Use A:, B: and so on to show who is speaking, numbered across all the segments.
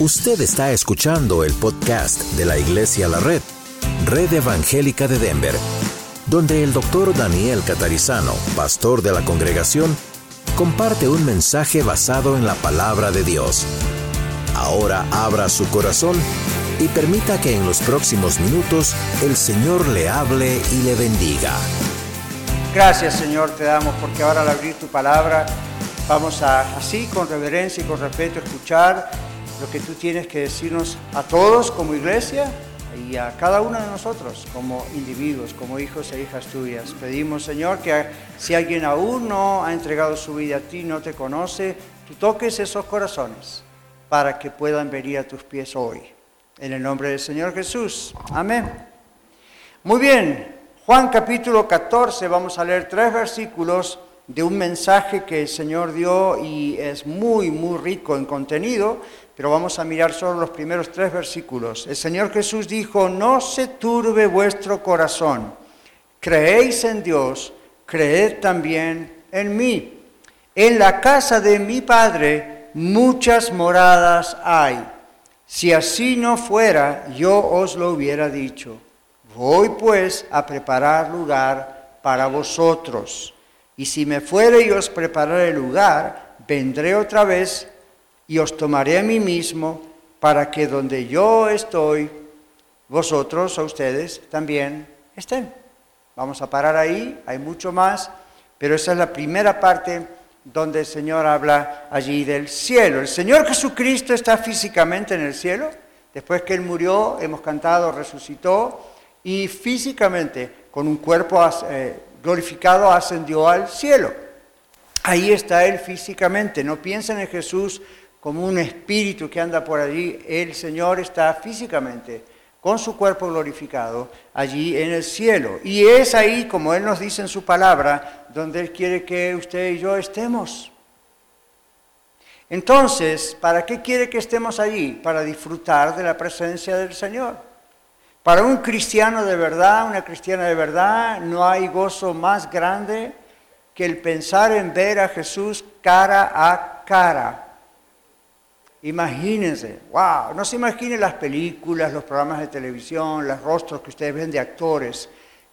A: Usted está escuchando el podcast de la Iglesia La Red, Red Evangélica de Denver, donde el doctor Daniel Catarizano, pastor de la congregación, comparte un mensaje basado en la palabra de Dios. Ahora abra su corazón y permita que en los próximos minutos el Señor le hable y le bendiga.
B: Gracias Señor te damos porque ahora al abrir tu palabra vamos a así con reverencia y con respeto escuchar lo que tú tienes que decirnos a todos como iglesia y a cada uno de nosotros como individuos, como hijos e hijas tuyas. Pedimos, Señor, que si alguien aún no ha entregado su vida a ti, no te conoce, tú toques esos corazones para que puedan venir a tus pies hoy. En el nombre del Señor Jesús. Amén. Muy bien, Juan capítulo 14, vamos a leer tres versículos de un mensaje que el Señor dio y es muy, muy rico en contenido pero vamos a mirar solo los primeros tres versículos. El Señor Jesús dijo, no se turbe vuestro corazón, creéis en Dios, creed también en mí. En la casa de mi Padre muchas moradas hay. Si así no fuera, yo os lo hubiera dicho. Voy pues a preparar lugar para vosotros. Y si me fuere y os prepararé lugar, vendré otra vez y os tomaré a mí mismo para que donde yo estoy, vosotros o ustedes también estén. Vamos a parar ahí, hay mucho más, pero esa es la primera parte donde el Señor habla allí del cielo. El Señor Jesucristo está físicamente en el cielo, después que Él murió, hemos cantado, resucitó, y físicamente, con un cuerpo eh, glorificado, ascendió al cielo. Ahí está Él físicamente. No piensen en Jesús como un espíritu que anda por allí, el Señor está físicamente con su cuerpo glorificado allí en el cielo. Y es ahí, como Él nos dice en su palabra, donde Él quiere que usted y yo estemos. Entonces, ¿para qué quiere que estemos allí? Para disfrutar de la presencia del Señor. Para un cristiano de verdad, una cristiana de verdad, no hay gozo más grande que el pensar en ver a Jesús cara a cara Imagínense, wow, no se imaginen las películas, los programas de televisión, los rostros que ustedes ven de actores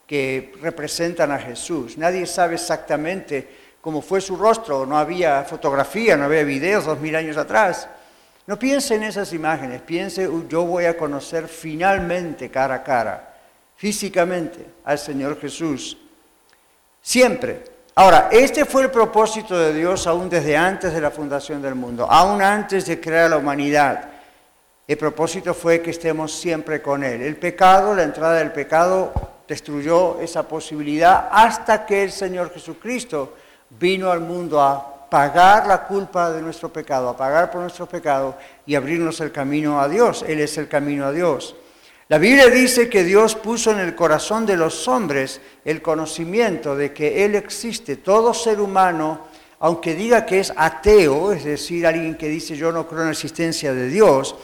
B: que representan a Jesús. Nadie sabe exactamente cómo fue su rostro, no había fotografía, no había videos dos mil años atrás. No piense en esas imágenes, piense, yo voy a conocer finalmente cara a cara, físicamente, al Señor Jesús. Siempre, Ahora, este fue el propósito de Dios aún desde antes de la fundación del mundo, aún antes de crear la humanidad. El propósito fue que estemos siempre con Él. El pecado, la entrada del pecado, destruyó esa posibilidad hasta que el Señor Jesucristo vino al mundo a pagar la culpa de nuestro pecado, a pagar por nuestro pecado y abrirnos el camino a Dios. Él es el camino a Dios. La Biblia dice que Dios puso en el corazón de los hombres el conocimiento de que Él existe. Todo ser humano, aunque diga que es ateo, es decir, alguien que dice yo no creo en la existencia de Dios,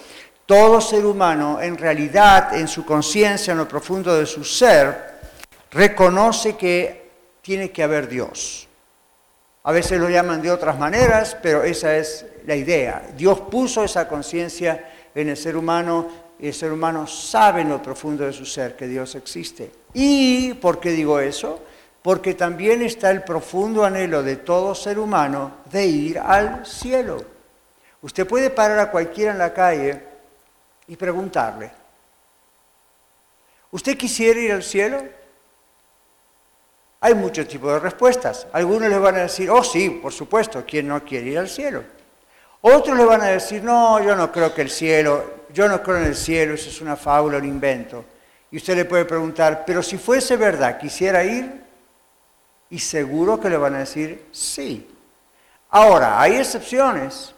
B: todo ser humano en realidad, en su conciencia, en lo profundo de su ser, reconoce que tiene que haber Dios. A veces lo llaman de otras maneras, pero esa es la idea. Dios puso esa conciencia en el ser humano y el ser humano sabe en lo profundo de su ser que Dios existe. ¿Y por qué digo eso? Porque también está el profundo anhelo de todo ser humano de ir al cielo. Usted puede parar a cualquiera en la calle y preguntarle, ¿usted quisiera ir al cielo? Hay muchos tipos de respuestas. Algunos le van a decir, oh sí, por supuesto, ¿quién no quiere ir al cielo? Otros le van a decir, no, yo no creo que el cielo, yo no creo en el cielo, eso es una fábula, un invento. Y usted le puede preguntar, pero si fuese verdad, ¿quisiera ir? Y seguro que le van a decir sí. Ahora, hay excepciones.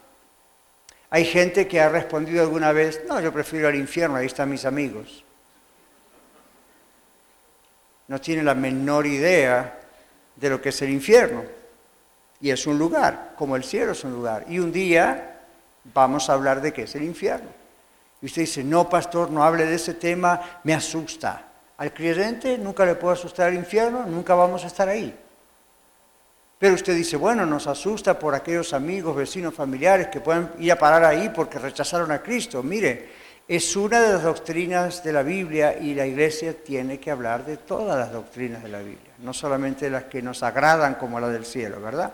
B: Hay gente que ha respondido alguna vez, no, yo prefiero al infierno, ahí están mis amigos. No tiene la menor idea de lo que es el infierno. Y es un lugar, como el cielo es un lugar. Y un día vamos a hablar de qué es el infierno. Y usted dice, no, pastor, no hable de ese tema, me asusta. Al creyente nunca le puede asustar el infierno, nunca vamos a estar ahí. Pero usted dice, bueno, nos asusta por aquellos amigos, vecinos, familiares que pueden ir a parar ahí porque rechazaron a Cristo. Mire, es una de las doctrinas de la Biblia y la iglesia tiene que hablar de todas las doctrinas de la Biblia, no solamente las que nos agradan como la del cielo, ¿verdad?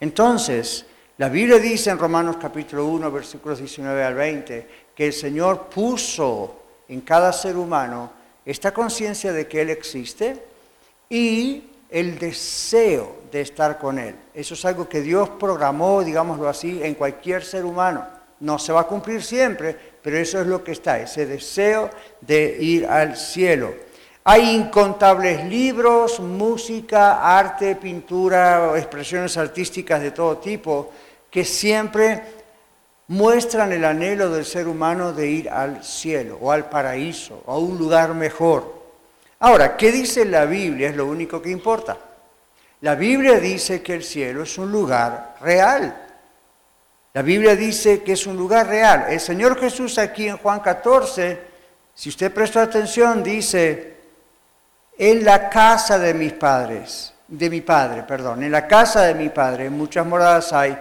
B: Entonces, la Biblia dice en Romanos capítulo 1, versículos 19 al 20, que el Señor puso en cada ser humano esta conciencia de que Él existe y el deseo de estar con Él. Eso es algo que Dios programó, digámoslo así, en cualquier ser humano. No se va a cumplir siempre, pero eso es lo que está, ese deseo de ir al cielo. Hay incontables libros, música, arte, pintura, expresiones artísticas de todo tipo que siempre muestran el anhelo del ser humano de ir al cielo o al paraíso o a un lugar mejor. Ahora, ¿qué dice la Biblia? Es lo único que importa. La Biblia dice que el cielo es un lugar real. La Biblia dice que es un lugar real. El Señor Jesús aquí en Juan 14, si usted presta atención, dice, en la casa de mis padres, de mi padre, perdón, en la casa de mi padre, muchas moradas hay,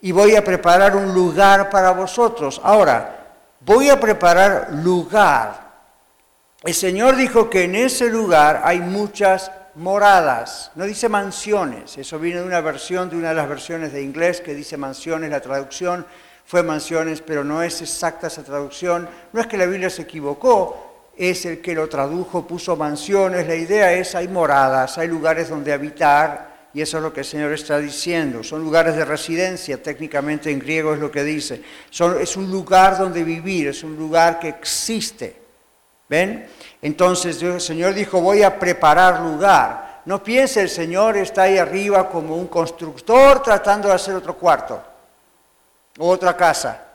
B: y voy a preparar un lugar para vosotros. Ahora, voy a preparar lugar. El Señor dijo que en ese lugar hay muchas moradas, no dice mansiones, eso viene de una versión, de una de las versiones de inglés que dice mansiones, la traducción fue mansiones, pero no es exacta esa traducción, no es que la Biblia se equivocó, es el que lo tradujo, puso mansiones, la idea es hay moradas, hay lugares donde habitar, y eso es lo que el Señor está diciendo, son lugares de residencia, técnicamente en griego es lo que dice, es un lugar donde vivir, es un lugar que existe. ¿Ven? Entonces el Señor dijo, voy a preparar lugar. No piense, el Señor está ahí arriba como un constructor tratando de hacer otro cuarto o otra casa.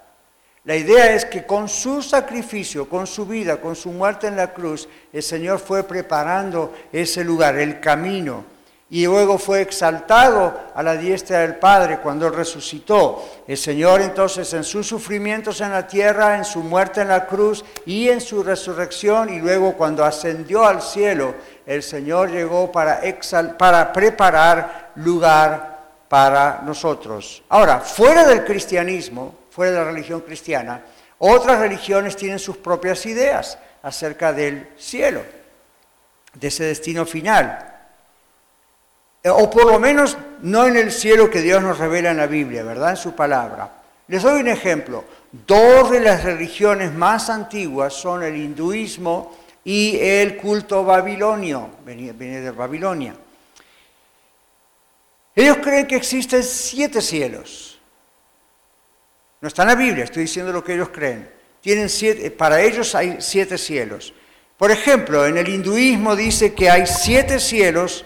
B: La idea es que con su sacrificio, con su vida, con su muerte en la cruz, el Señor fue preparando ese lugar, el camino y luego fue exaltado a la diestra del Padre cuando resucitó. El Señor entonces en sus sufrimientos en la tierra, en su muerte en la cruz y en su resurrección y luego cuando ascendió al cielo, el Señor llegó para, para preparar lugar para nosotros. Ahora, fuera del cristianismo, fuera de la religión cristiana, otras religiones tienen sus propias ideas acerca del cielo, de ese destino final. Eh, o por lo menos no en el cielo que Dios nos revela en la Biblia, ¿verdad? En su palabra. Les doy un ejemplo. Dos de las religiones más antiguas son el hinduismo y el culto babilonio, viene de Babilonia. Ellos creen que existen siete cielos. No está en la Biblia, estoy diciendo lo que ellos creen. Tienen siete, para ellos hay siete cielos. Por ejemplo, en el hinduismo dice que hay siete cielos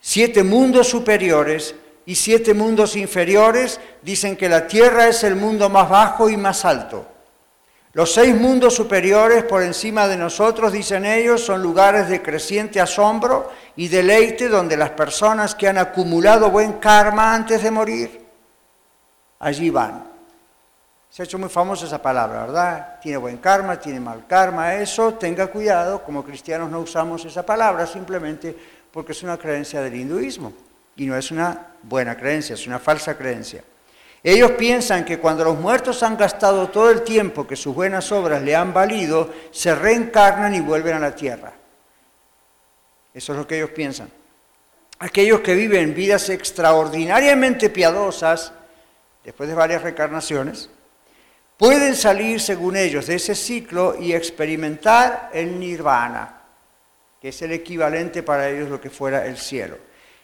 B: siete mundos superiores y siete mundos inferiores, dicen que la tierra es el mundo más bajo y más alto. Los seis mundos superiores por encima de nosotros, dicen ellos, son lugares de creciente asombro y deleite donde las personas que han acumulado buen karma antes de morir, allí van. Se ha hecho muy famosa esa palabra, ¿verdad? Tiene buen karma, tiene mal karma, eso, tenga cuidado, como cristianos no usamos esa palabra, simplemente porque es una creencia del hinduismo y no es una buena creencia, es una falsa creencia. Ellos piensan que cuando los muertos han gastado todo el tiempo que sus buenas obras le han valido, se reencarnan y vuelven a la tierra. Eso es lo que ellos piensan. Aquellos que viven vidas extraordinariamente piadosas, después de varias reencarnaciones, pueden salir, según ellos, de ese ciclo y experimentar el nirvana que es el equivalente para ellos lo que fuera el cielo.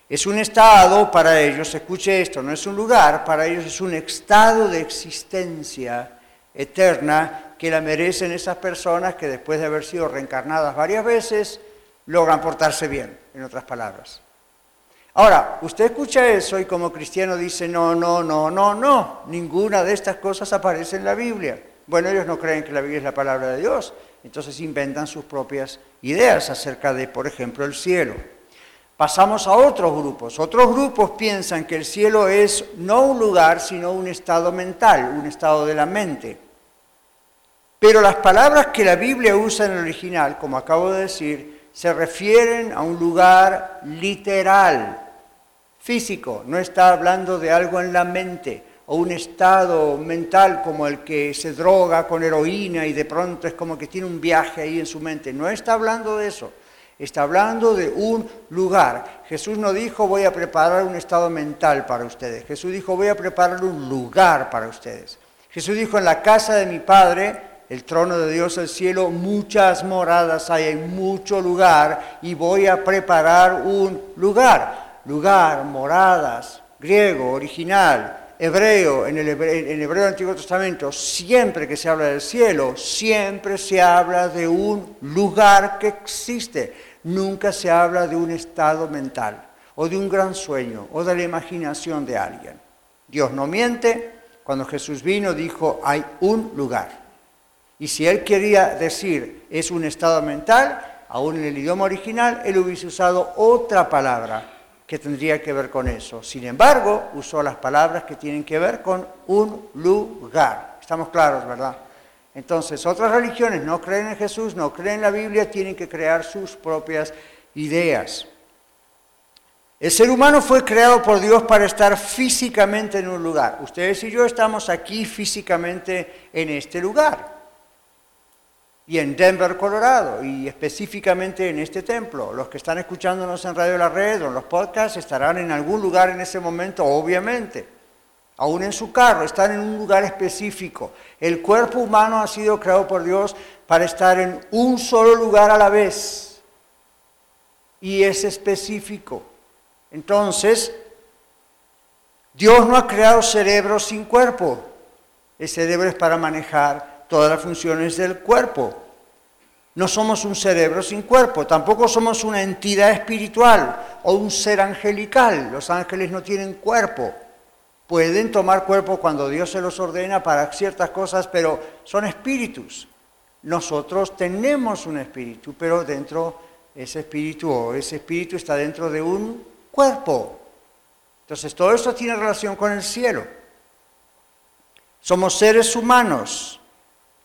B: Es un estado para ellos, escuche esto, no es un lugar, para ellos es un estado de existencia eterna que la merecen esas personas que después de haber sido reencarnadas varias veces, logran portarse bien, en otras palabras. Ahora, usted escucha eso y como cristiano dice, no, no, no, no, no, ninguna de estas cosas aparece en la Biblia. Bueno, ellos no creen que la Biblia es la palabra de Dios, entonces inventan sus propias ideas acerca de, por ejemplo, el cielo. Pasamos a otros grupos. Otros grupos piensan que el cielo es no un lugar, sino un estado mental, un estado de la mente. Pero las palabras que la Biblia usa en el original, como acabo de decir, se refieren a un lugar literal, físico, no está hablando de algo en la mente o un estado mental como el que se droga con heroína y de pronto es como que tiene un viaje ahí en su mente. No está hablando de eso. Está hablando de un lugar. Jesús no dijo voy a preparar un estado mental para ustedes. Jesús dijo voy a preparar un lugar para ustedes. Jesús dijo en la casa de mi Padre, el trono de Dios, el cielo, muchas moradas hay, hay mucho lugar y voy a preparar un lugar. Lugar, moradas, griego, original, hebreo, en el hebreo, en hebreo del Antiguo Testamento, siempre que se habla del cielo, siempre se habla de un lugar que existe nunca se habla de un estado mental o de un gran sueño o de la imaginación de alguien. Dios no miente. Cuando Jesús vino dijo, hay un lugar. Y si él quería decir es un estado mental, aún en el idioma original, él hubiese usado otra palabra que tendría que ver con eso. Sin embargo, usó las palabras que tienen que ver con un lugar. Estamos claros, ¿verdad? Entonces, otras religiones no creen en Jesús, no creen en la Biblia, tienen que crear sus propias ideas. El ser humano fue creado por Dios para estar físicamente en un lugar. Ustedes y yo estamos aquí físicamente en este lugar. Y en Denver, Colorado, y específicamente en este templo. Los que están escuchándonos en Radio La Red o en los podcasts estarán en algún lugar en ese momento, obviamente aún en su carro, están en un lugar específico. El cuerpo humano ha sido creado por Dios para estar en un solo lugar a la vez. Y es específico. Entonces, Dios no ha creado cerebro sin cuerpo. El cerebro es para manejar todas las funciones del cuerpo. No somos un cerebro sin cuerpo, tampoco somos una entidad espiritual o un ser angelical. Los ángeles no tienen cuerpo pueden tomar cuerpo cuando Dios se los ordena para ciertas cosas, pero son espíritus. Nosotros tenemos un espíritu, pero dentro ese espíritu o ese espíritu está dentro de un cuerpo. Entonces todo esto tiene relación con el cielo. Somos seres humanos.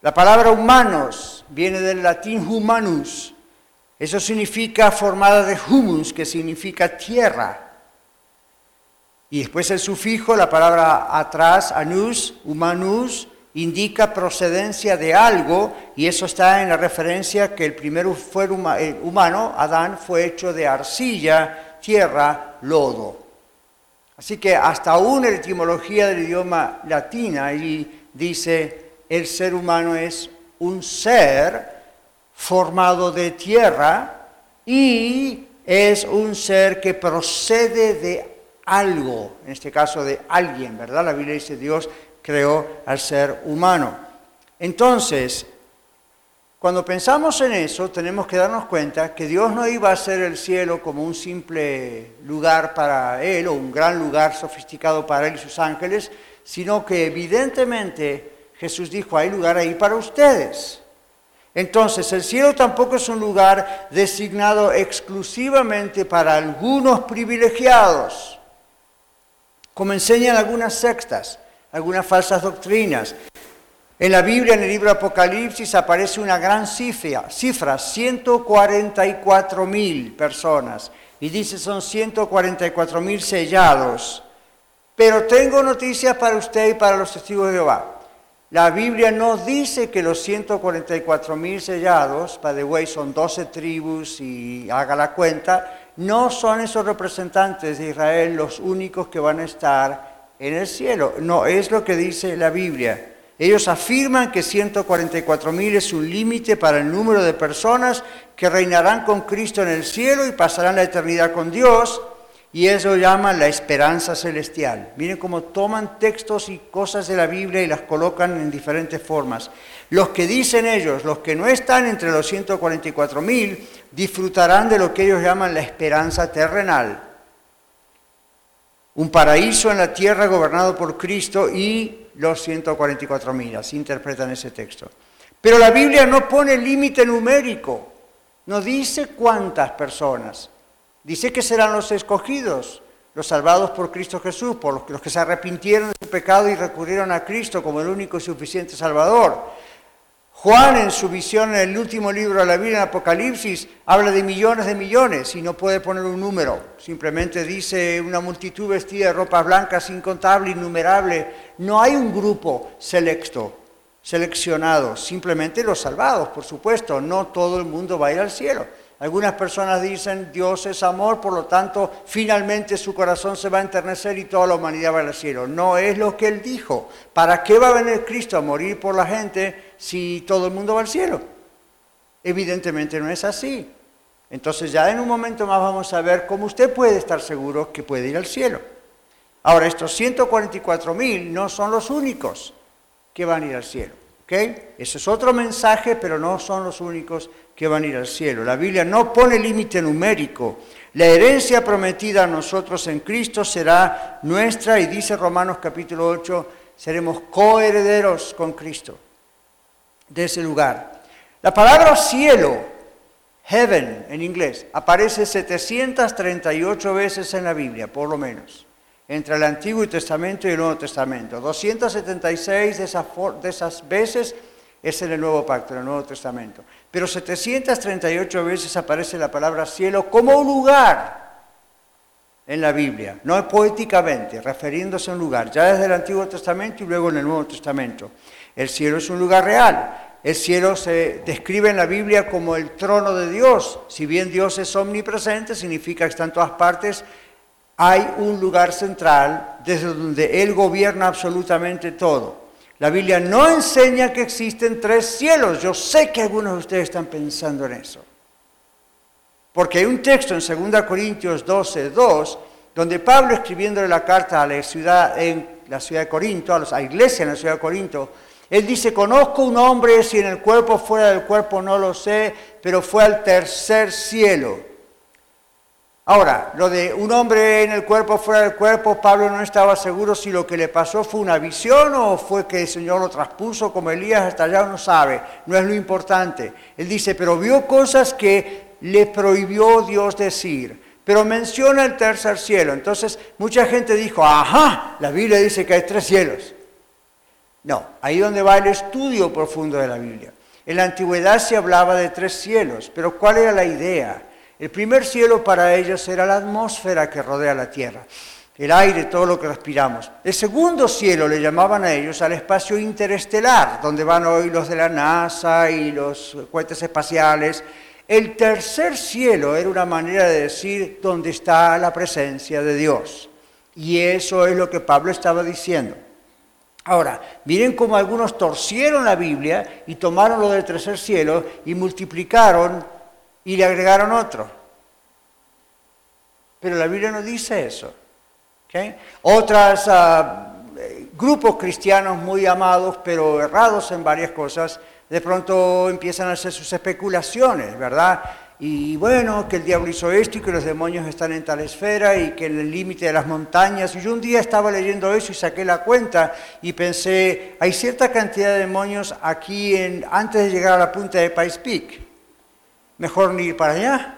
B: La palabra humanos viene del latín humanus. Eso significa formada de humus, que significa tierra. Y después el sufijo, la palabra atrás, anus, humanus, indica procedencia de algo y eso está en la referencia que el primer fue humano, Adán, fue hecho de arcilla, tierra, lodo. Así que hasta aún la etimología del idioma latina y dice el ser humano es un ser formado de tierra y es un ser que procede de algo, en este caso de alguien, ¿verdad? La Biblia dice Dios creó al ser humano. Entonces, cuando pensamos en eso, tenemos que darnos cuenta que Dios no iba a hacer el cielo como un simple lugar para Él o un gran lugar sofisticado para Él y sus ángeles, sino que evidentemente Jesús dijo, hay lugar ahí para ustedes. Entonces, el cielo tampoco es un lugar designado exclusivamente para algunos privilegiados como enseñan algunas sectas, algunas falsas doctrinas. En la Biblia, en el libro Apocalipsis, aparece una gran cifra, cifra 144 mil personas. Y dice son 144 mil sellados. Pero tengo noticias para usted y para los testigos de Jehová. La Biblia no dice que los 144 mil sellados, by the way, son 12 tribus y haga la cuenta, no son esos representantes de Israel los únicos que van a estar en el cielo. No, es lo que dice la Biblia. Ellos afirman que 144 mil es un límite para el número de personas que reinarán con Cristo en el cielo y pasarán la eternidad con Dios. Y eso llaman la esperanza celestial. Miren cómo toman textos y cosas de la Biblia y las colocan en diferentes formas. Los que dicen ellos, los que no están entre los 144 mil, disfrutarán de lo que ellos llaman la esperanza terrenal. Un paraíso en la tierra gobernado por Cristo y los 144 mil. Así interpretan ese texto. Pero la Biblia no pone límite numérico. No dice cuántas personas. Dice que serán los escogidos, los salvados por Cristo Jesús, por los que se arrepintieron de su pecado y recurrieron a Cristo como el único y suficiente Salvador. Juan en su visión en el último libro de la Biblia, en Apocalipsis, habla de millones de millones y no puede poner un número. Simplemente dice una multitud vestida de ropas blancas, incontable, innumerable. No hay un grupo selecto, seleccionado, simplemente los salvados, por supuesto. No todo el mundo va a ir al cielo. Algunas personas dicen Dios es amor, por lo tanto finalmente su corazón se va a enternecer y toda la humanidad va al cielo. No es lo que él dijo. ¿Para qué va a venir Cristo a morir por la gente si todo el mundo va al cielo? Evidentemente no es así. Entonces ya en un momento más vamos a ver cómo usted puede estar seguro que puede ir al cielo. Ahora, estos 144 mil no son los únicos que van a ir al cielo. Ese es otro mensaje, pero no son los únicos que van a ir al cielo. La Biblia no pone límite numérico. La herencia prometida a nosotros en Cristo será nuestra y dice Romanos capítulo 8, seremos coherederos con Cristo de ese lugar. La palabra cielo, heaven en inglés, aparece 738 veces en la Biblia, por lo menos, entre el Antiguo Testamento y el Nuevo Testamento. 276 de esas, de esas veces es en el Nuevo Pacto, en el Nuevo Testamento. Pero 738 veces aparece la palabra cielo como un lugar en la Biblia, no poéticamente, refiriéndose a un lugar, ya desde el Antiguo Testamento y luego en el Nuevo Testamento. El cielo es un lugar real. El cielo se describe en la Biblia como el trono de Dios. Si bien Dios es omnipresente, significa que está en todas partes. Hay un lugar central desde donde Él gobierna absolutamente todo. La Biblia no enseña que existen tres cielos. Yo sé que algunos de ustedes están pensando en eso. Porque hay un texto en 2 Corintios 12, 2, donde Pablo escribiéndole la carta a la ciudad, en la ciudad de Corinto, a la iglesia en la ciudad de Corinto, él dice, conozco un hombre, si en el cuerpo fuera del cuerpo no lo sé, pero fue al tercer cielo. Ahora, lo de un hombre en el cuerpo, fuera del cuerpo, Pablo no estaba seguro si lo que le pasó fue una visión o fue que el Señor lo traspuso como Elías, hasta allá no sabe, no es lo importante. Él dice, pero vio cosas que le prohibió Dios decir, pero menciona el tercer cielo. Entonces mucha gente dijo, ajá, la Biblia dice que hay tres cielos. No, ahí donde va el estudio profundo de la Biblia. En la antigüedad se hablaba de tres cielos, pero ¿cuál era la idea? El primer cielo para ellos era la atmósfera que rodea la tierra, el aire, todo lo que respiramos. El segundo cielo le llamaban a ellos al espacio interestelar, donde van hoy los de la NASA y los cohetes espaciales. El tercer cielo era una manera de decir dónde está la presencia de Dios. Y eso es lo que Pablo estaba diciendo. Ahora, miren cómo algunos torcieron la Biblia y tomaron lo del tercer cielo y multiplicaron y le agregaron otro. Pero la Biblia no dice eso. Otros ah, grupos cristianos muy amados, pero errados en varias cosas, de pronto empiezan a hacer sus especulaciones, ¿verdad? Y bueno, que el diablo hizo esto y que los demonios están en tal esfera y que en el límite de las montañas. Yo un día estaba leyendo eso y saqué la cuenta y pensé, hay cierta cantidad de demonios aquí en, antes de llegar a la punta de Pais Peak mejor ni ir para allá.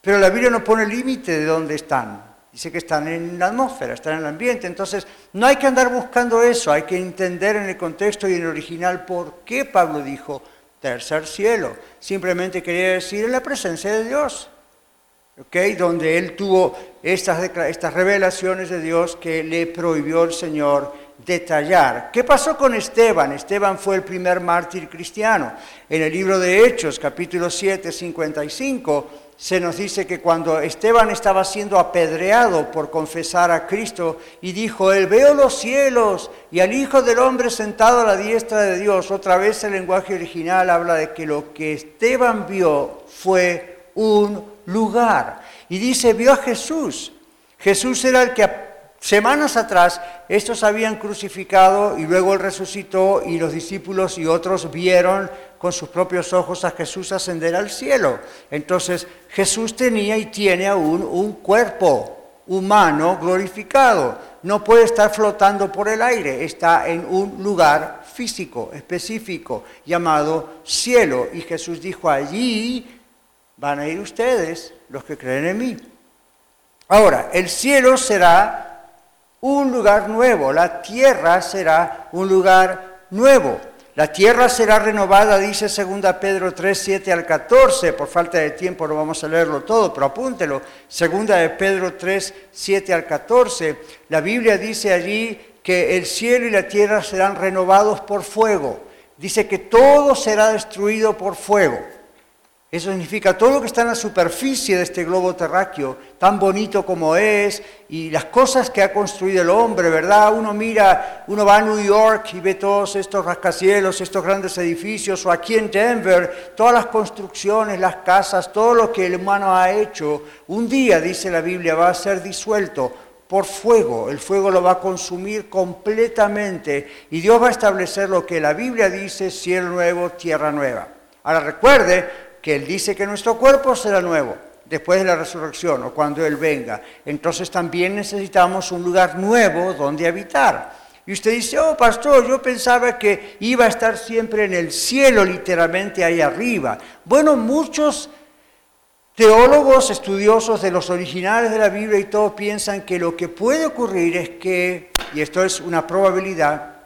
B: Pero la Biblia no pone límite de dónde están. Dice que están en la atmósfera, están en el ambiente. Entonces, no hay que andar buscando eso, hay que entender en el contexto y en el original por qué Pablo dijo tercer cielo. Simplemente quería decir en la presencia de Dios. ¿okay? Donde él tuvo estas, estas revelaciones de Dios que le prohibió el Señor detallar. ¿Qué pasó con Esteban? Esteban fue el primer mártir cristiano. En el libro de Hechos, capítulo 7, 55, se nos dice que cuando Esteban estaba siendo apedreado por confesar a Cristo y dijo, él veo los cielos y al Hijo del Hombre sentado a la diestra de Dios, otra vez el lenguaje original habla de que lo que Esteban vio fue un lugar. Y dice, vio a Jesús. Jesús era el que Semanas atrás estos habían crucificado y luego él resucitó y los discípulos y otros vieron con sus propios ojos a Jesús ascender al cielo. Entonces Jesús tenía y tiene aún un cuerpo humano glorificado. No puede estar flotando por el aire, está en un lugar físico, específico, llamado cielo. Y Jesús dijo, allí van a ir ustedes, los que creen en mí. Ahora, el cielo será un lugar nuevo, la tierra será un lugar nuevo. La tierra será renovada, dice 2 Pedro 3, 7 al 14. Por falta de tiempo no vamos a leerlo todo, pero apúntelo. 2 de Pedro 3, 7 al 14. La Biblia dice allí que el cielo y la tierra serán renovados por fuego. Dice que todo será destruido por fuego. Eso significa todo lo que está en la superficie de este globo terráqueo, tan bonito como es, y las cosas que ha construido el hombre, ¿verdad? Uno mira, uno va a New York y ve todos estos rascacielos, estos grandes edificios, o aquí en Denver, todas las construcciones, las casas, todo lo que el humano ha hecho, un día, dice la Biblia, va a ser disuelto por fuego. El fuego lo va a consumir completamente y Dios va a establecer lo que la Biblia dice, cielo nuevo, tierra nueva. Ahora recuerde, que Él dice que nuestro cuerpo será nuevo después de la resurrección o cuando Él venga. Entonces también necesitamos un lugar nuevo donde habitar. Y usted dice, oh pastor, yo pensaba que iba a estar siempre en el cielo, literalmente ahí arriba. Bueno, muchos teólogos, estudiosos de los originales de la Biblia y todo piensan que lo que puede ocurrir es que, y esto es una probabilidad,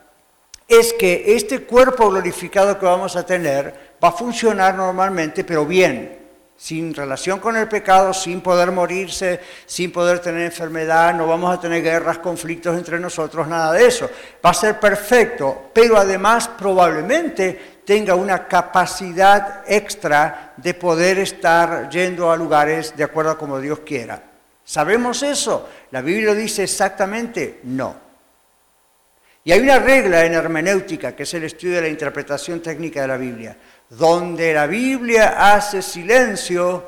B: es que este cuerpo glorificado que vamos a tener va a funcionar normalmente, pero bien, sin relación con el pecado, sin poder morirse, sin poder tener enfermedad, no vamos a tener guerras, conflictos entre nosotros, nada de eso. Va a ser perfecto, pero además probablemente tenga una capacidad extra de poder estar yendo a lugares de acuerdo a como Dios quiera. ¿Sabemos eso? La Biblia dice exactamente no. Y hay una regla en hermenéutica, que es el estudio de la interpretación técnica de la Biblia. Donde la Biblia hace silencio,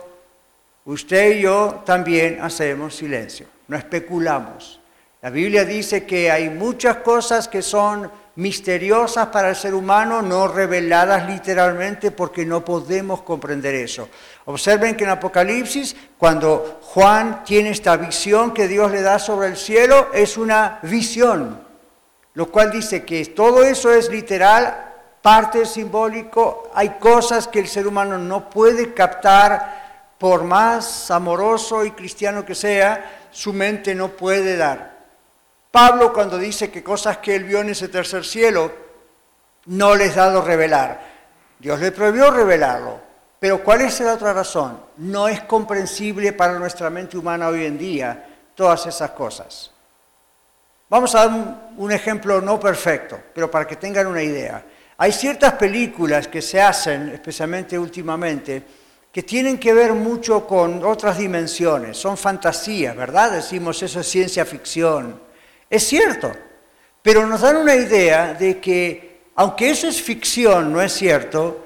B: usted y yo también hacemos silencio, no especulamos. La Biblia dice que hay muchas cosas que son misteriosas para el ser humano, no reveladas literalmente porque no podemos comprender eso. Observen que en Apocalipsis, cuando Juan tiene esta visión que Dios le da sobre el cielo, es una visión lo cual dice que todo eso es literal, parte simbólico, hay cosas que el ser humano no puede captar por más amoroso y cristiano que sea, su mente no puede dar. Pablo cuando dice que cosas que él vio en ese tercer cielo no les ha dado revelar. Dios le prohibió revelarlo. Pero ¿cuál es la otra razón? No es comprensible para nuestra mente humana hoy en día todas esas cosas. Vamos a dar un, ejemplo no perfecto, pero para que tengan una idea. Hay ciertas películas que se hacen, especialmente últimamente, que tienen que ver mucho con otras dimensiones, son fantasías, ¿verdad? Decimos eso es ciencia ficción. Es cierto, pero nos dan una idea de que, aunque eso es ficción, no es cierto,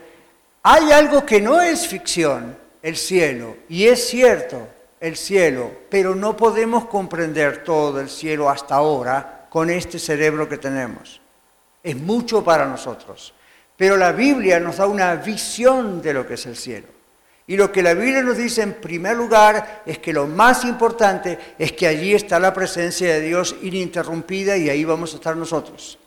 B: hay algo que no es ficción, el cielo, y es cierto, el cielo, pero no podemos comprender todo el cielo hasta ahora con este cerebro que tenemos. Es mucho para nosotros. Pero la Biblia nos da una visión de lo que es el cielo. Y lo que la Biblia nos dice en primer lugar es que lo más importante es que allí está la presencia de Dios ininterrumpida y ahí vamos a estar nosotros.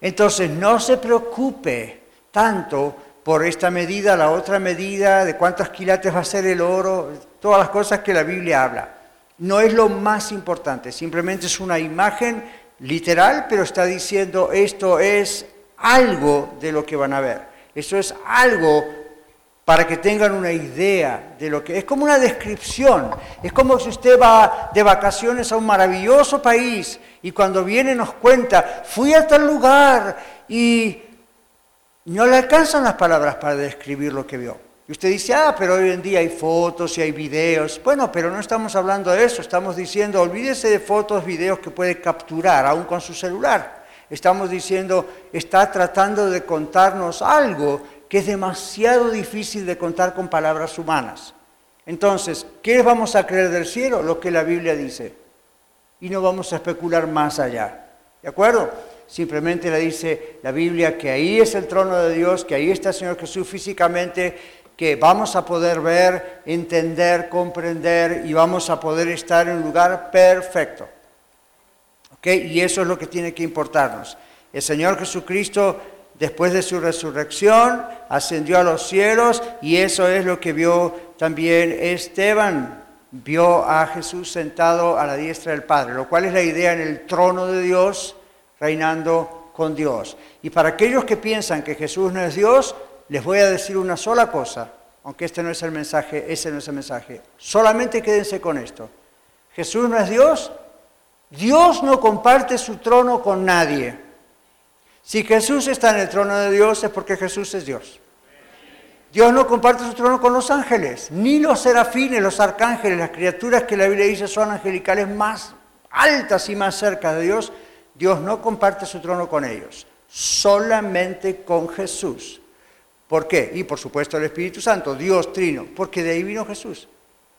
B: Entonces no se preocupe tanto por esta medida, la otra medida, de cuántos quilates va a ser el oro, todas las cosas que la Biblia habla. No es lo más importante, simplemente es una imagen literal, pero está diciendo esto es algo de lo que van a ver. Eso es algo para que tengan una idea de lo que es como una descripción. Es como si usted va de vacaciones a un maravilloso país y cuando viene nos cuenta, fui a tal lugar y no le alcanzan las palabras para describir lo que vio. Y usted dice, ah, pero hoy en día hay fotos y hay videos. Bueno, pero no estamos hablando de eso, estamos diciendo, olvídese de fotos, videos que puede capturar, aún con su celular. Estamos diciendo, está tratando de contarnos algo que es demasiado difícil de contar con palabras humanas. Entonces, ¿qué vamos a creer del cielo? Lo que la Biblia dice. Y no vamos a especular más allá. ¿De acuerdo? simplemente le dice la Biblia que ahí es el trono de Dios, que ahí está el Señor Jesús físicamente, que vamos a poder ver, entender, comprender y vamos a poder estar en un lugar perfecto. ¿Ok? Y eso es lo que tiene que importarnos. El Señor Jesucristo, después de su resurrección, ascendió a los cielos y eso es lo que vio también Esteban. Vio a Jesús sentado a la diestra del Padre, lo cual es la idea en el trono de Dios reinando con Dios. Y para aquellos que piensan que Jesús no es Dios, les voy a decir una sola cosa, aunque este no es el mensaje, ese no es el mensaje. Solamente quédense con esto. Jesús no es Dios, Dios no comparte su trono con nadie. Si Jesús está en el trono de Dios es porque Jesús es Dios. Dios no comparte su trono con los ángeles, ni los serafines, los arcángeles, las criaturas que la Biblia dice son angelicales más altas y más cerca de Dios. Dios no comparte su trono con ellos, solamente con Jesús. ¿Por qué? Y por supuesto el Espíritu Santo, Dios trino, porque de ahí vino Jesús.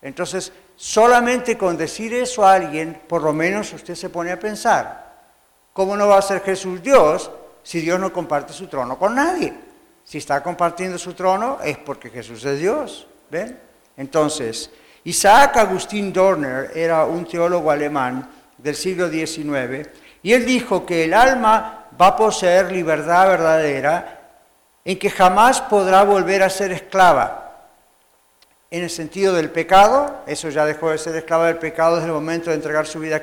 B: Entonces, solamente con decir eso a alguien, por lo menos usted se pone a pensar, ¿cómo no va a ser Jesús Dios si Dios no comparte su trono con nadie? Si está compartiendo su trono es porque Jesús es Dios. ¿Ven? Entonces, Isaac Agustín Dorner era un teólogo alemán del siglo XIX y él dijo que el alma va a poseer libertad verdadera en que jamás podrá volver a ser esclava en el sentido del pecado, eso ya dejó de ser esclava del pecado desde el momento de entregar su vida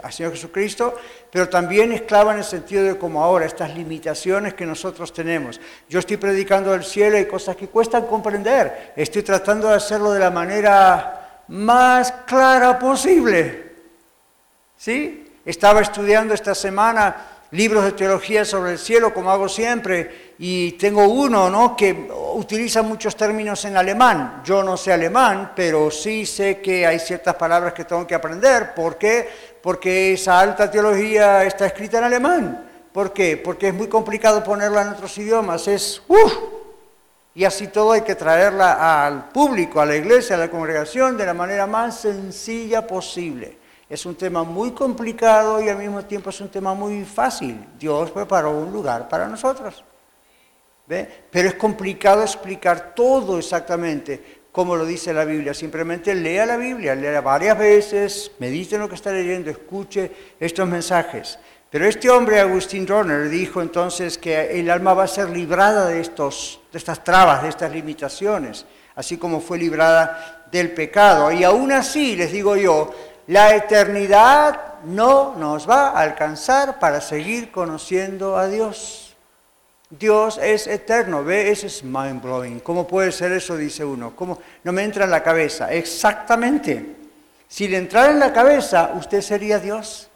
B: al Señor Jesucristo, pero también esclava en el sentido de como ahora, estas limitaciones que nosotros tenemos. Yo estoy predicando del cielo y cosas que cuestan comprender, estoy tratando de hacerlo de la manera más clara posible. ¿Sí? Estaba estudiando esta semana libros de teología sobre el cielo, como hago siempre, y tengo uno ¿no? que utiliza muchos términos en alemán. Yo no sé alemán, pero sí sé que hay ciertas palabras que tengo que aprender. ¿Por qué? Porque esa alta teología está escrita en alemán. ¿Por qué? Porque es muy complicado ponerla en otros idiomas. Es ¡uf! Y así todo hay que traerla al público, a la iglesia, a la congregación, de la manera más sencilla posible. Es un tema muy complicado y al mismo tiempo es un tema muy fácil. Dios preparó un lugar para nosotros. ¿Ve? Pero es complicado explicar todo exactamente como lo dice la Biblia. Simplemente lea la Biblia, lea varias veces, medite en lo que está leyendo, escuche estos mensajes. Pero este hombre, Agustín Dorner, dijo entonces que el alma va a ser librada de, estos, de estas trabas, de estas limitaciones, así como fue librada del pecado. Y aún así, les digo yo, la eternidad no nos va a alcanzar para seguir conociendo a Dios. Dios es eterno, ¿ve? Eso es mind blowing. ¿Cómo puede ser eso? Dice uno. ¿Cómo? No me entra en la cabeza. Exactamente. Si le entrara en la cabeza, usted sería Dios.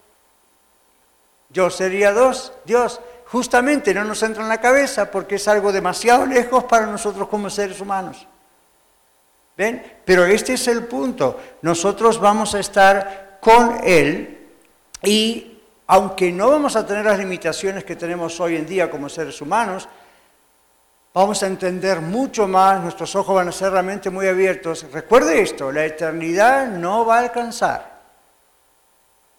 B: Yo sería Dios. Dios. Justamente no nos entra en la cabeza porque es algo demasiado lejos para nosotros como seres humanos. Pero este es el punto. Nosotros vamos a estar con Él y aunque no vamos a tener las limitaciones que tenemos hoy en día como seres humanos, vamos a entender mucho más, nuestros ojos van a ser realmente muy abiertos. Recuerde esto, la eternidad no va a alcanzar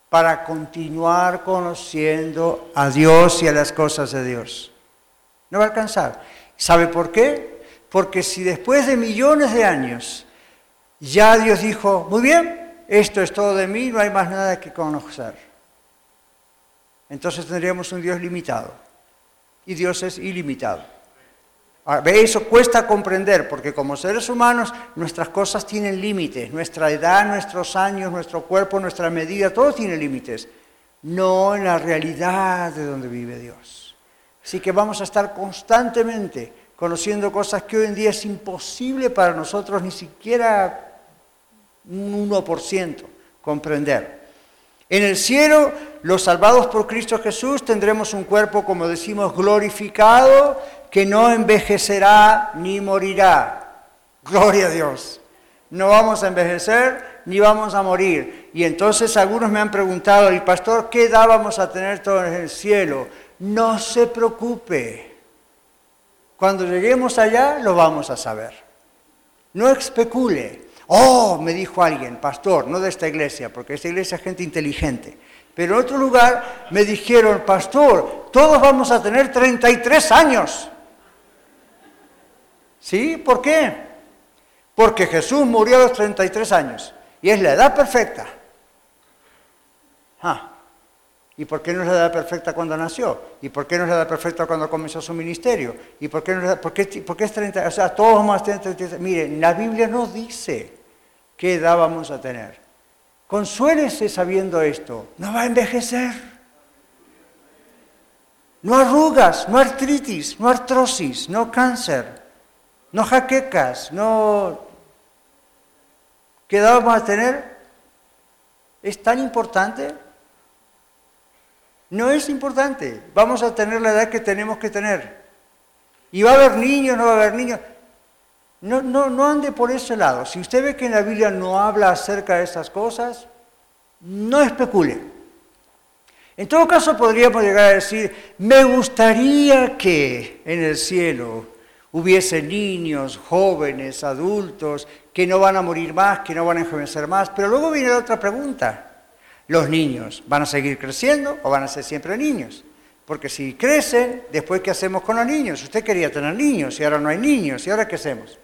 B: para continuar conociendo a Dios y a las cosas de Dios. No va a alcanzar. ¿Sabe por qué? Porque si después de millones de años ya Dios dijo, muy bien, esto es todo de mí, no hay más nada que conocer, entonces tendríamos un Dios limitado. Y Dios es ilimitado. Eso cuesta comprender, porque como seres humanos nuestras cosas tienen límites, nuestra edad, nuestros años, nuestro cuerpo, nuestra medida, todo tiene límites. No en la realidad de donde vive Dios. Así que vamos a estar constantemente conociendo cosas que hoy en día es imposible para nosotros ni siquiera un 1% comprender. En el cielo, los salvados por Cristo Jesús tendremos un cuerpo, como decimos, glorificado, que no envejecerá ni morirá. Gloria a Dios. No vamos a envejecer ni vamos a morir. Y entonces algunos me han preguntado, el pastor, ¿qué edad vamos a tener todo en el cielo? No se preocupe. Cuando lleguemos allá lo vamos a saber. No especule. Oh, me dijo alguien, pastor, no de esta iglesia, porque esta iglesia es gente inteligente. Pero en otro lugar me dijeron, pastor, todos vamos a tener 33 años. ¿Sí? ¿Por qué? Porque Jesús murió a los 33 años y es la edad perfecta. Ah. ¿Y por qué no es la edad perfecta cuando nació? ¿Y por qué no es la edad perfecta cuando comenzó su ministerio? ¿Y por qué, no es, por qué, es 30? O sea, todos vamos a tener 30. Miren, la Biblia no dice qué edad vamos a tener. Consuélese sabiendo esto. No va a envejecer. no arrugas, no artritis, no artrosis, no cáncer, no jaquecas, no... ¿Qué edad vamos a tener? ¿Es tan importante? No es importante. Vamos a tener la edad que tenemos que tener. Y va a haber niños, no va a haber niños. No, no, no ande por ese lado. Si usted ve que en la Biblia no habla acerca de esas cosas, no especule. En todo caso podríamos llegar a decir, me gustaría que en el cielo hubiese niños, jóvenes, adultos, que no van a morir más, que no van a envejecer más. Pero luego viene la otra pregunta. ¿Los niños van a seguir creciendo o van a ser siempre niños? Porque si crecen, después ¿qué hacemos con los niños? Usted quería tener niños y ahora no hay niños. ¿Y ahora qué hacemos?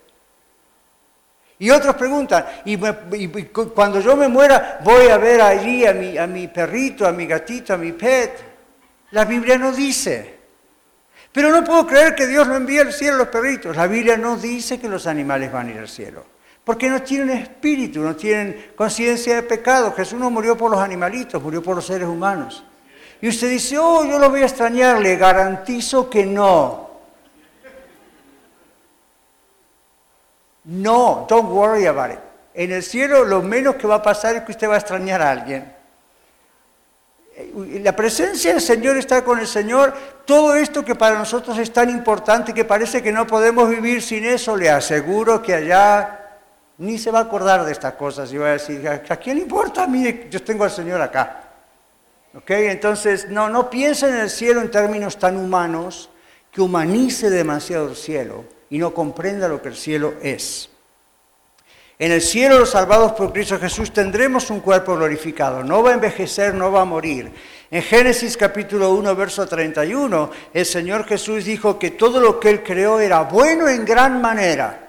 B: Y otros preguntan, y, cuando yo me muera, voy a ver allí a mi, a mi perrito, a mi gatito, a mi pet. La Biblia no dice. Pero no puedo creer que Dios no envíe al cielo a los perritos. La Biblia no dice que los animales van a ir al cielo. Porque no tienen espíritu, no tienen conciencia de pecado. Jesús no murió por los animalitos, murió por los seres humanos. Y usted dice, oh, yo lo voy a extrañar, le garantizo que no. No, don't worry about it. En el cielo lo menos que va a pasar es que usted va a extrañar a alguien. La presencia del Señor está con el Señor. Todo esto que para nosotros es tan importante que parece que no podemos vivir sin eso, le aseguro que allá ni se va a acordar de estas cosas y va a decir, ¿a quién le importa? Mire, yo tengo al Señor acá. ¿Ok? Entonces, no, no piense en el cielo en términos tan humanos que humanice demasiado el cielo y no comprenda lo que el cielo es. En el cielo los salvados por Cristo Jesús tendremos un cuerpo glorificado, no va a envejecer, no va a morir. En Génesis capítulo 1, verso 31, el Señor Jesús dijo que todo lo que Él creó era bueno en gran manera.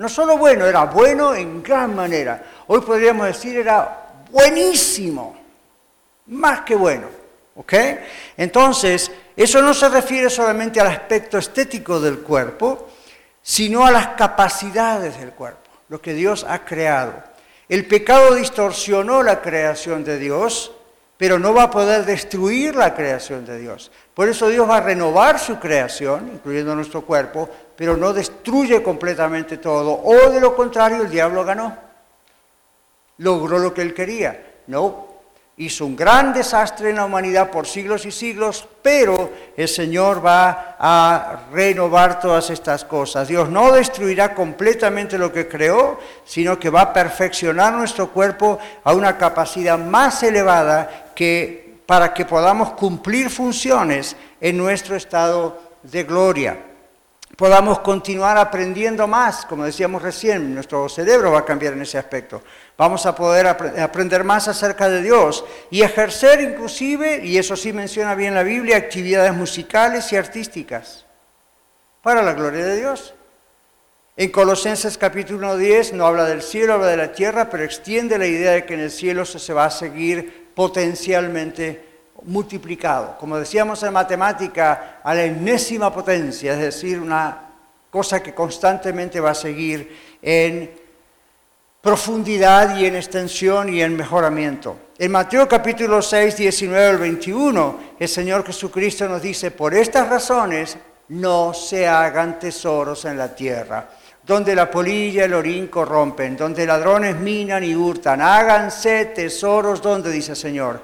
B: No solo bueno, era bueno en gran manera. Hoy podríamos decir era buenísimo, más que bueno. ¿Ok? Entonces, eso no se refiere solamente al aspecto estético del cuerpo, sino a las capacidades del cuerpo, lo que Dios ha creado. El pecado distorsionó la creación de Dios, pero no va a poder destruir la creación de Dios. Por eso Dios va a renovar su creación, incluyendo nuestro cuerpo, pero no destruye completamente todo. O de lo contrario, el diablo ganó. Logró lo que él quería. No, hizo un gran desastre en la humanidad por siglos y siglos, pero el Señor va a renovar todas estas cosas. Dios no destruirá completamente lo que creó, sino que va a perfeccionar nuestro cuerpo a una capacidad más elevada que para que podamos cumplir funciones en nuestro estado de gloria podamos continuar aprendiendo más, como decíamos recién, nuestro cerebro va a cambiar en ese aspecto. Vamos a poder aprender más acerca de Dios y ejercer inclusive, y eso sí menciona bien la Biblia, actividades musicales y artísticas para la gloria de Dios. En Colosenses capítulo 10 no habla del cielo, habla de la tierra, pero extiende la idea de que en el cielo se va a seguir potencialmente multiplicado. Como decíamos en matemática, a la enésima potencia, es decir, una cosa que constantemente va a seguir en profundidad y en extensión y en mejoramiento. En Mateo capítulo 6, 19 al 21, el Señor Jesucristo nos dice, por estas razones no se hagan tesoros en la tierra, donde la polilla y el orín corrompen, donde ladrones minan y hurtan. Háganse tesoros donde, dice el Señor,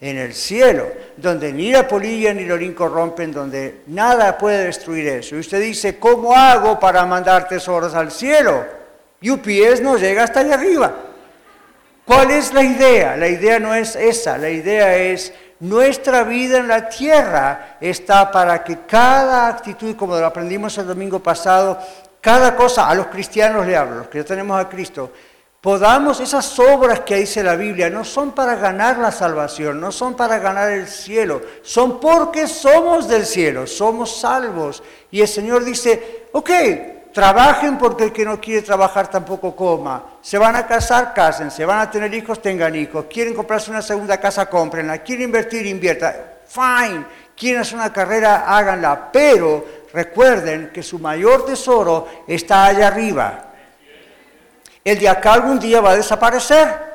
B: en el cielo, donde ni la polilla ni el orín corrompen, donde nada puede destruir eso. Y usted dice, ¿cómo hago para mandar tesoros al cielo? UPS no llega hasta allá arriba. ¿Cuál es la idea? La idea no es esa, la idea es nuestra vida en la tierra está para que cada actitud, como lo aprendimos el domingo pasado, cada cosa, a los cristianos le hablo, los que ya tenemos a Cristo, podamos, esas obras que dice la Biblia, no son para ganar la salvación, no son para ganar el cielo, son porque somos del cielo, somos salvos. Y el Señor dice, ok, trabajen porque el que no quiere trabajar tampoco coma. Se van a casar, cásense, van a tener hijos, tengan hijos. Quieren comprarse una segunda casa, cómprenla. Quieren invertir, invierta. Fine. Quieren hacer una carrera, háganla. Pero recuerden que su mayor tesoro está allá arriba el de acá algún día va a desaparecer.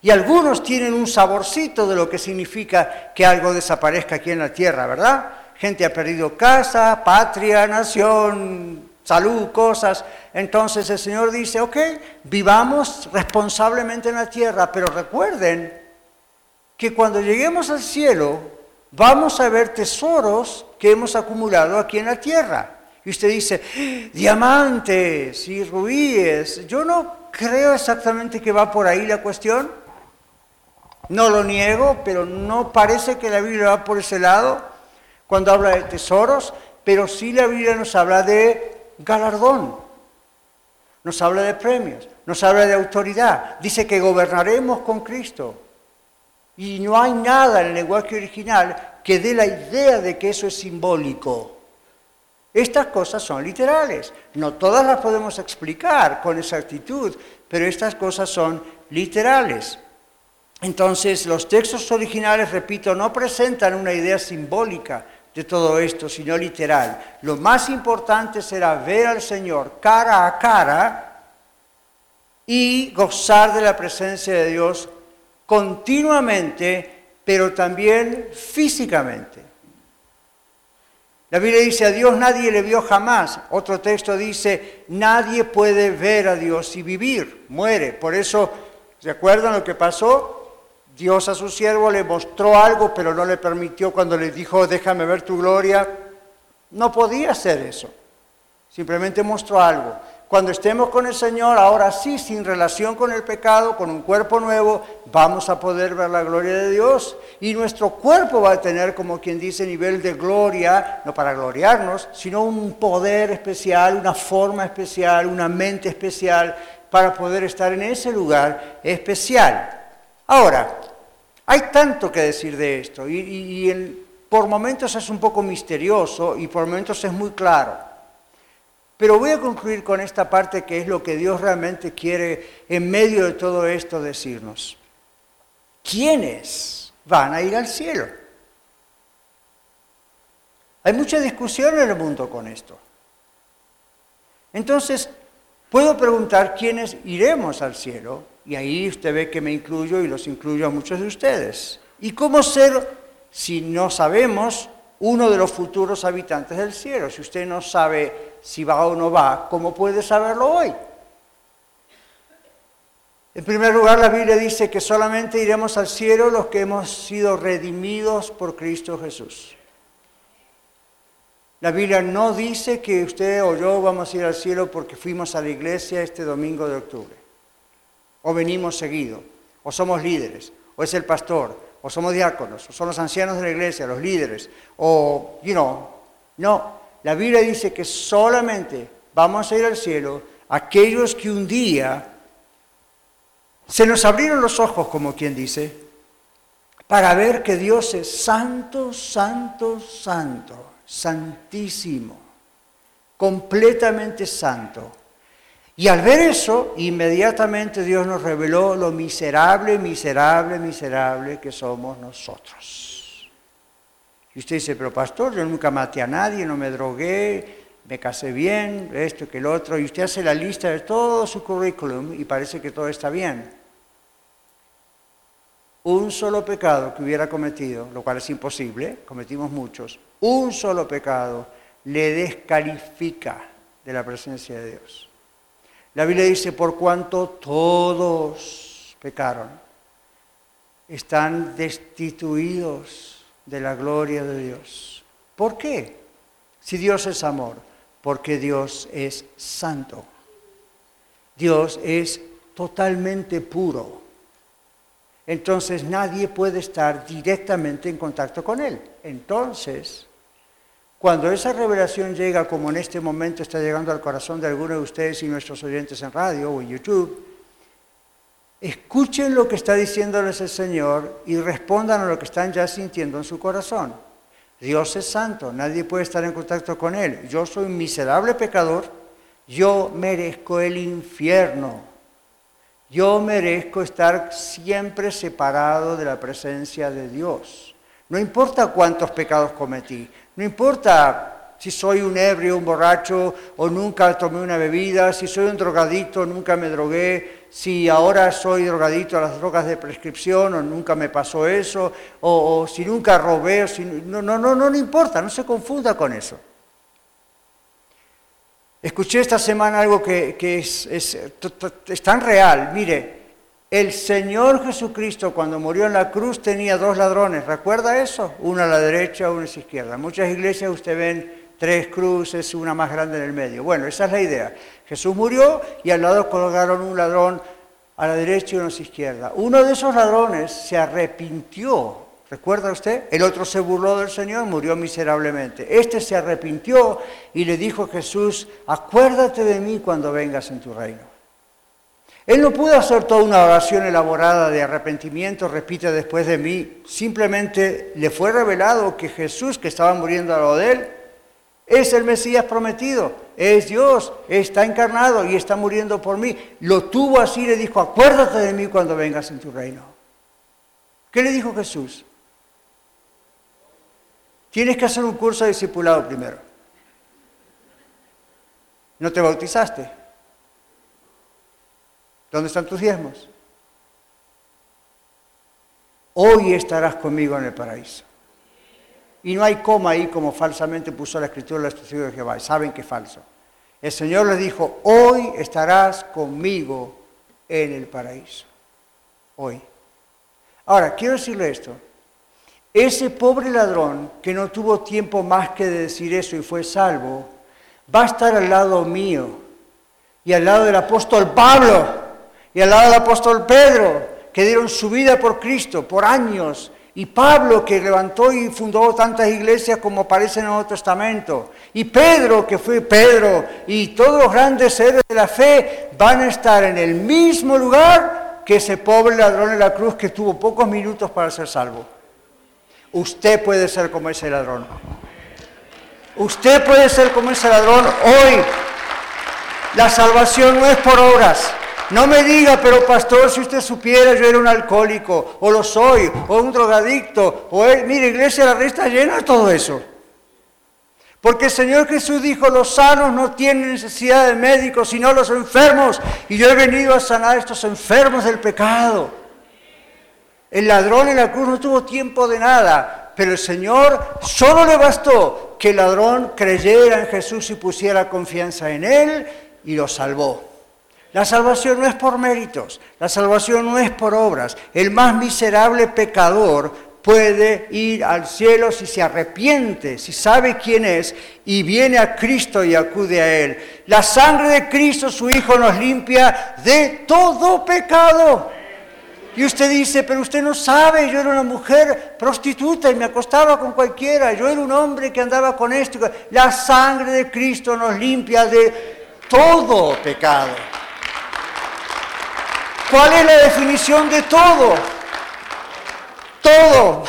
B: Y algunos tienen un saborcito de lo que significa que algo desaparezca aquí en la tierra, ¿verdad? Gente ha perdido casa, patria, nación, salud, cosas. Entonces el Señor dice, ok, vivamos responsablemente en la tierra, pero recuerden que cuando lleguemos al cielo vamos a ver tesoros que hemos acumulado aquí en la tierra. Y usted dice, diamantes y rubíes. Yo no creo exactamente que va por ahí la cuestión. No lo niego, pero no parece que la Biblia va por ese lado cuando habla de tesoros, pero sí la Biblia nos habla de galardón, nos habla de premios, nos habla de autoridad, dice que gobernaremos con Cristo. Y no hay nada en el lenguaje original que dé la idea de que eso es simbólico. Estas cosas son literales. No todas las podemos explicar con exactitud, pero estas cosas son literales. Entonces, los textos originales, repito, no presentan una idea simbólica de todo esto, sino literal. Lo más importante será ver al Señor cara a cara y gozar de la presencia de Dios continuamente, pero también físicamente. La Biblia dice, a Dios nadie le vio jamás. Otro texto dice, nadie puede ver a Dios y vivir, muere. Por eso, ¿se acuerdan lo que pasó? Dios a su siervo le mostró algo, pero no le permitió cuando le dijo, déjame ver tu gloria. No podía hacer eso. Simplemente mostró algo. Cuando estemos con el Señor, ahora sí, sin relación con el pecado, con un cuerpo nuevo, vamos a poder ver la gloria de Dios. Y nuestro cuerpo va a tener, como quien dice, nivel de gloria, no para gloriarnos, sino un poder especial, una forma especial, una mente especial, para poder estar en ese lugar especial. Ahora, hay tanto que decir de esto y, por momentos es un poco misterioso y por momentos es muy claro. Pero voy a concluir con esta parte que es lo que Dios realmente quiere en medio de todo esto decirnos. ¿Quiénes van a ir al cielo? Hay mucha discusión en el mundo con esto. Entonces, puedo preguntar quiénes iremos al cielo y ahí usted ve que me incluyo y los incluyo a muchos de ustedes. ¿Y cómo ser, si no sabemos, uno de los futuros habitantes del cielo? Si usted no sabe si va o no va, ¿cómo puede saberlo hoy? En primer lugar, la Biblia dice que solamente iremos al cielo los que hemos sido redimidos por Cristo Jesús. La Biblia no dice que usted o yo vamos a ir al cielo porque fuimos a la iglesia este domingo de octubre o venimos seguido, o somos líderes, o es el pastor, o somos diáconos, o son los ancianos de la iglesia, los líderes, o, you know, no, la Biblia dice que solamente vamos a ir al cielo aquellos que un día se nos abrieron los ojos, como quien dice, para ver que Dios es santo, santo, santo, santísimo, completamente santo. Y al ver eso, inmediatamente Dios nos reveló lo miserable, miserable, miserable que somos nosotros. Y usted dice, pero pastor, yo nunca maté a nadie, no me drogué, me casé bien, esto que el otro, y usted hace la lista de todo su currículum y parece que todo está bien. Un solo pecado que hubiera cometido, lo cual es imposible, cometimos muchos, un solo pecado le descalifica de la presencia de Dios. La Biblia dice, por cuanto todos pecaron, están destituidos de la gloria de Dios. ¿Por qué? Si Dios es amor, porque Dios es santo. Dios es totalmente puro. Entonces nadie puede estar directamente en contacto con Él. Entonces, cuando esa revelación llega, como en este momento está llegando al corazón de algunos de ustedes y nuestros oyentes en radio o en YouTube, escuchen lo que está diciéndoles el Señor y respondan a lo que están ya sintiendo en su corazón. Dios es santo, nadie puede estar en contacto con Él. Yo soy un miserable pecador, yo merezco el infierno. Yo merezco estar siempre separado de la presencia de Dios. No importa cuántos pecados cometí, no importa si soy un ebrio, un borracho o nunca tomé una bebida, si soy un drogadito, nunca me drogué, si ahora soy drogadito a las drogas de prescripción o nunca me pasó eso, o, si nunca robé, si, no, no, no, no, no importa, no se confunda con eso. Escuché esta semana algo que, es tan real. Mire, el Señor Jesucristo cuando murió en la cruz tenía dos ladrones, ¿recuerda eso? Uno a la derecha, uno a la izquierda. muchas iglesias usted ven tres cruces, una más grande en el medio. Bueno, esa es la idea. Jesús murió y al lado colgaron un ladrón a la derecha y uno a la izquierda. Uno de esos ladrones se arrepintió, ¿recuerda usted? El otro se burló del Señor, murió miserablemente. Este se arrepintió y le dijo a Jesús, acuérdate de mí cuando vengas en tu reino. Él no pudo hacer toda una oración elaborada de arrepentimiento, repite después de mí. Simplemente le fue revelado que Jesús, que estaba muriendo a lo de él, es el Mesías prometido, es Dios, está encarnado y está muriendo por mí. Lo tuvo así, le dijo, acuérdate de mí cuando vengas en tu reino. ¿Qué le dijo Jesús? Tienes que hacer un curso de discipulado primero. ¿No te bautizaste? ¿Dónde están tus diezmos? Hoy estarás conmigo en el paraíso. Y no hay coma ahí como falsamente puso la escritura de Escritura de Jehová. Saben que es falso. El Señor les dijo, hoy estarás conmigo en el paraíso. Hoy. Ahora, quiero decirle esto. Ese pobre ladrón que no tuvo tiempo más que de decir eso y fue salvo, va a estar al lado mío y al lado del apóstol Pablo y al lado del apóstol Pedro, que dieron su vida por Cristo por años, y Pablo, que levantó y fundó tantas iglesias como aparecen en el Nuevo Testamento, y Pedro, que fue Pedro, y todos los grandes seres de la fe van a estar en el mismo lugar que ese pobre ladrón en la cruz que tuvo pocos minutos para ser salvo. Usted puede ser como ese ladrón. Usted puede ser como ese ladrón hoy. La salvación no es por obras. No me diga, pero pastor, si usted supiera, yo era un alcohólico, o lo soy, o un drogadicto, o él, mire, iglesia, la red está llena de todo eso. Porque el Señor Jesús dijo, los sanos no tienen necesidad de médicos, sino los enfermos. Y yo he venido a sanar a estos enfermos del pecado. El ladrón en la cruz no tuvo tiempo de nada, pero el Señor solo le bastó que el ladrón creyera en Jesús y pusiera confianza en Él y lo salvó. La salvación no es por méritos, la salvación no es por obras. El más miserable pecador puede ir al cielo si se arrepiente, si sabe quién es y viene a Cristo y acude a Él. La sangre de Cristo, su Hijo, nos limpia de todo pecado. Y usted dice, pero usted no sabe, yo era una mujer prostituta y me acostaba con cualquiera, yo era un hombre que andaba con esto. La sangre de Cristo nos limpia de todo pecado. ¿Cuál es la definición de todo? Todo.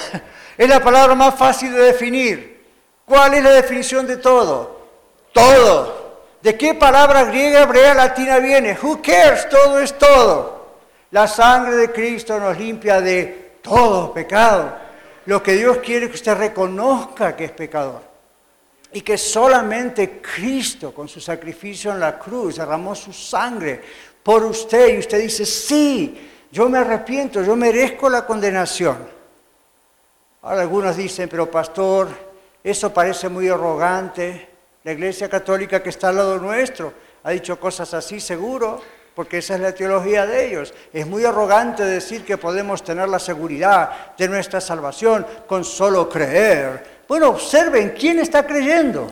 B: Es la palabra más fácil de definir. ¿Cuál es la definición de todo? Todo. ¿De qué palabra griega, hebrea, latina viene? Who cares? Todo es todo. La sangre de Cristo nos limpia de todo pecado. Lo que Dios quiere es que usted reconozca que es pecador. Y que solamente Cristo, con su sacrificio en la cruz, derramó su sangre por usted y usted dice, sí, yo me arrepiento, yo merezco la condenación. Ahora algunos dicen, pero pastor, eso parece muy arrogante. La Iglesia Católica que está al lado nuestro ha dicho cosas así, seguro, porque esa es la teología de ellos. Es muy arrogante decir que podemos tener la seguridad de nuestra salvación con solo creer. Bueno, observen quién está creyendo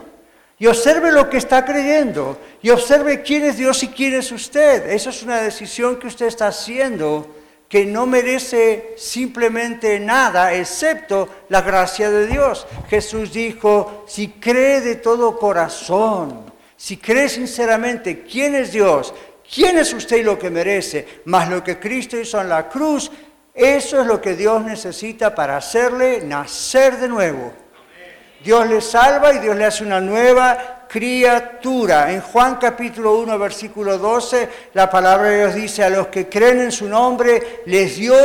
B: y observe lo que está creyendo y observe quién es Dios y quién es usted. Esa es una decisión que usted está haciendo que no merece simplemente nada excepto la gracia de Dios. Jesús dijo, si cree de todo corazón, si cree sinceramente quién es Dios, quién es usted y lo que merece, más lo que Cristo hizo en la cruz, eso es lo que Dios necesita para hacerle nacer de nuevo Dios le salva y Dios le hace una nueva criatura. En Juan capítulo 1, versículo 12, la palabra de Dios dice, a los que creen en su nombre les dio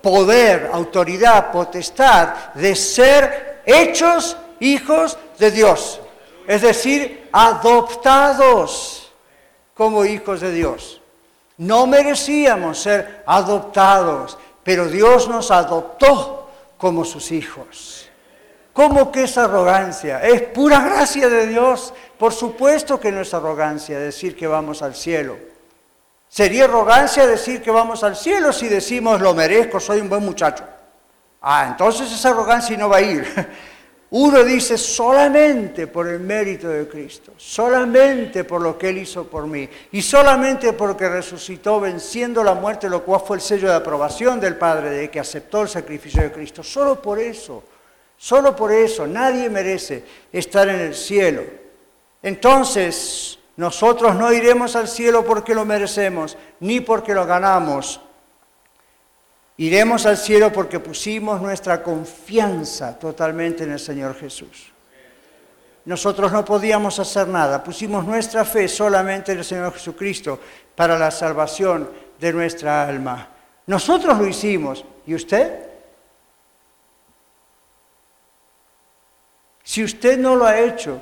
B: poder, autoridad, potestad de ser hechos hijos de Dios. Es decir, adoptados como hijos de Dios. No merecíamos ser adoptados, pero Dios nos adoptó como sus hijos. ¿Cómo que es arrogancia? Es pura gracia de Dios. Por supuesto que no es arrogancia decir que vamos al cielo. Sería arrogancia decir que vamos al cielo si decimos lo merezco, soy un buen muchacho. Ah, entonces esa arrogancia no va a ir. Uno dice solamente por el mérito de Cristo, solamente por lo que Él hizo por mí y solamente porque resucitó venciendo la muerte, lo cual fue el sello de aprobación del Padre de que aceptó el sacrificio de Cristo. Solo por eso, solo por eso, nadie merece estar en el cielo. Entonces, nosotros no iremos al cielo porque lo merecemos, ni porque lo ganamos, Iremos al cielo porque pusimos nuestra confianza totalmente en el Señor Jesús. Nosotros no podíamos hacer nada, pusimos nuestra fe solamente en el Señor Jesucristo para la salvación de nuestra alma. Nosotros lo hicimos. ¿Y usted? Si usted no lo ha hecho,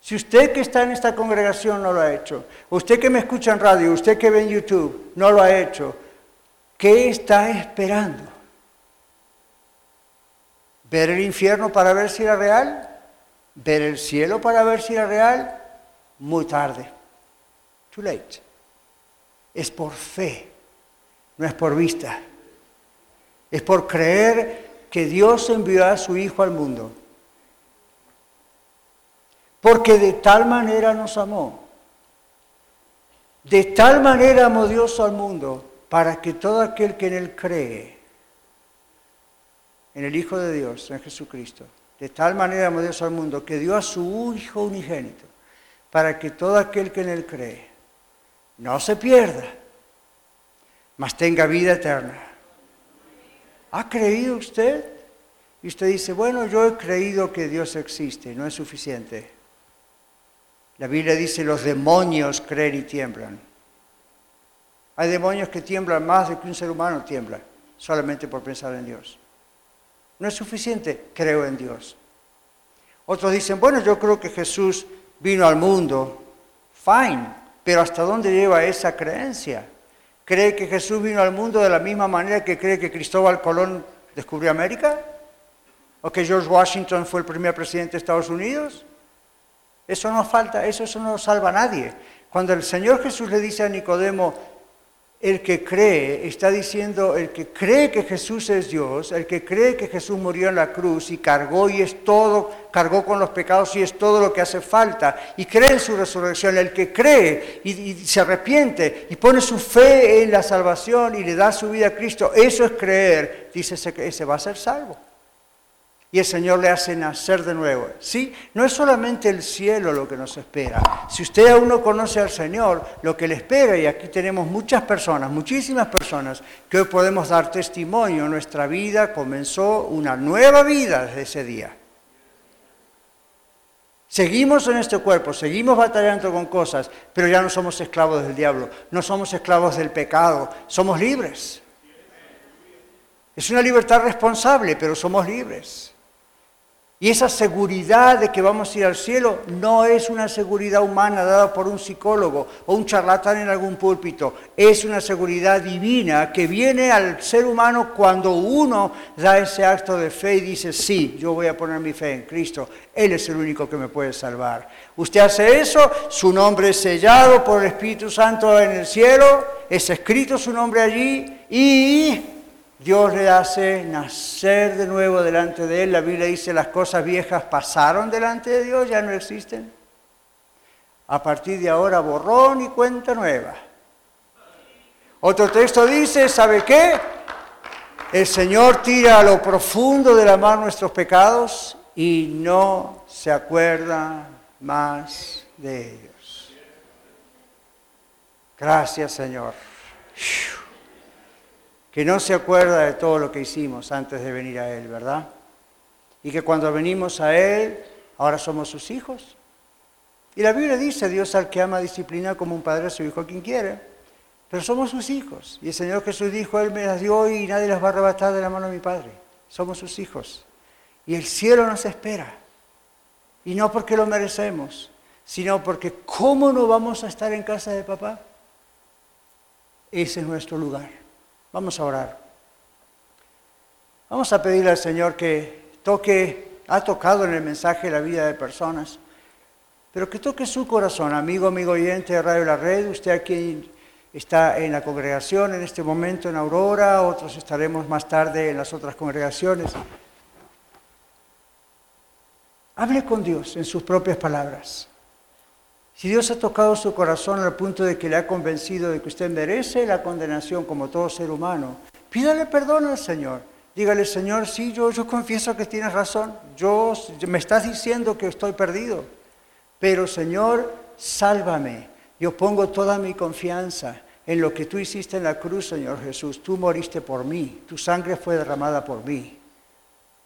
B: si usted que está en esta congregación no lo ha hecho, usted que me escucha en radio, usted que ve en YouTube no lo ha hecho, ¿Qué está esperando? ¿Ver el infierno para ver si era real? ¿Ver el cielo para ver si era real? Muy tarde. Too late. Es por fe, no es por vista. Es por creer que Dios envió a su Hijo al mundo. Porque de tal manera nos amó. De tal manera amó Dios al mundo para que todo aquel que en Él cree, en el Hijo de Dios, en Jesucristo, de tal manera amó Dios al mundo que dio a su Hijo unigénito, para que todo aquel que en Él cree no se pierda, mas tenga vida eterna. ¿Ha creído usted? Y usted dice, bueno, yo he creído que Dios existe, no es suficiente. La Biblia dice, los demonios creen y tiemblan. Hay demonios que tiemblan más de que un ser humano tiembla, solamente por pensar en Dios. No es suficiente, creo en Dios. Otros dicen, bueno, yo creo que Jesús vino al mundo. Fine, pero ¿hasta dónde lleva esa creencia? ¿Cree que Jesús vino al mundo de la misma manera que cree que Cristóbal Colón descubrió América? ¿O que George Washington fue el primer presidente de Estados Unidos? Eso no falta, eso, eso no salva a nadie. Cuando el Señor Jesús le dice a Nicodemo, el que cree, está diciendo, el que cree que Jesús es Dios, el que cree que Jesús murió en la cruz y cargó y es todo, cargó con los pecados y es todo lo que hace falta, y cree en su resurrección, el que cree y, se arrepiente y pone su fe en la salvación y le da su vida a Cristo, eso es creer, dice que ese va a ser salvo y el Señor le hace nacer de nuevo. ¿Sí? No es solamente el cielo lo que nos espera. Si usted aún no conoce al Señor, lo que le espera, y aquí tenemos muchas personas, muchísimas personas, que hoy podemos dar testimonio, nuestra vida comenzó una nueva vida desde ese día. Seguimos en este cuerpo, seguimos batallando con cosas, pero ya no somos esclavos del diablo, no somos esclavos del pecado, somos libres. Es una libertad responsable, pero somos libres. Y esa seguridad de que vamos a ir al cielo no es una seguridad humana dada por un psicólogo o un charlatán en algún púlpito, es una seguridad divina que viene al ser humano cuando uno da ese acto de fe y dice, sí, yo voy a poner mi fe en Cristo, Él es el único que me puede salvar. Usted hace eso, su nombre es sellado por el Espíritu Santo en el cielo, es escrito su nombre allí y Dios le hace nacer de nuevo delante de él. La Biblia dice las cosas viejas pasaron delante de Dios, ya no existen. A partir de ahora borrón y cuenta nueva. Otro texto dice, ¿sabe qué? El Señor tira a lo profundo de la mar nuestros pecados y no se acuerda más de ellos. Gracias Señor que no se acuerda de todo lo que hicimos antes de venir a Él, ¿verdad? Y que cuando venimos a Él, ahora somos sus hijos. Y la Biblia dice, Dios al que ama disciplina como un padre a su hijo quien quiere. Pero somos sus hijos. Y el Señor Jesús dijo, Él me las dio y nadie las va a arrebatar de la mano de mi Padre. Somos sus hijos. Y el cielo nos espera. Y no porque lo merecemos, sino porque ¿cómo no vamos a estar en casa de papá? Ese es nuestro lugar. Vamos a orar. Vamos a pedirle al Señor que toque, ha tocado en el mensaje la vida de personas, pero que toque su corazón, amigo, amigo oyente de Radio La Red, usted aquí está en la congregación en este momento en Aurora, otros estaremos más tarde en las otras congregaciones. Hable con Dios en sus propias palabras. Si Dios ha tocado su corazón al punto de que le ha convencido de que usted merece la condenación como todo ser humano, pídale perdón al Señor. Dígale, Señor, sí, yo, yo confieso que tienes razón. Yo, me estás diciendo que estoy perdido. Pero, Señor, sálvame. Yo pongo toda mi confianza en lo que tú hiciste en la cruz, Señor Jesús. Tú moriste por mí. Tu sangre fue derramada por mí.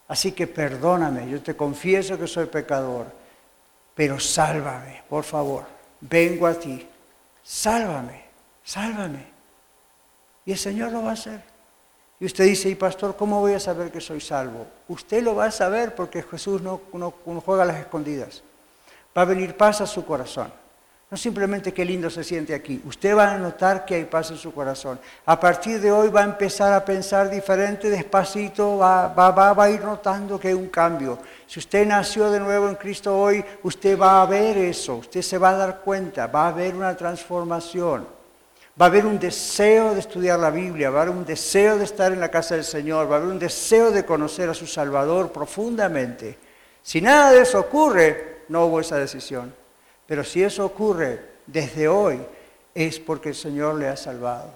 B: Así que perdóname. Yo te confieso que soy pecador. Pero sálvame, por favor. Vengo a ti. Sálvame. Sálvame. Y el Señor lo va a hacer. Y usted dice, y pastor, ¿cómo voy a saber que soy salvo? Usted lo va a saber porque Jesús no, juega a las escondidas. Va a venir paz a su corazón. No simplemente qué lindo se siente aquí. Usted va a notar que hay paz en su corazón. A partir de hoy va a empezar a pensar diferente, despacito, va, va, va, a ir notando que hay un cambio. Si usted nació de nuevo en Cristo hoy, usted va a ver eso, usted se va a dar cuenta, va a haber una transformación. Va a haber un deseo de estudiar la Biblia, va a haber un deseo de estar en la casa del Señor, va a haber un deseo de conocer a su Salvador profundamente. Si nada de eso ocurre, no hubo esa decisión. Pero si eso ocurre desde hoy, es porque el Señor le ha salvado.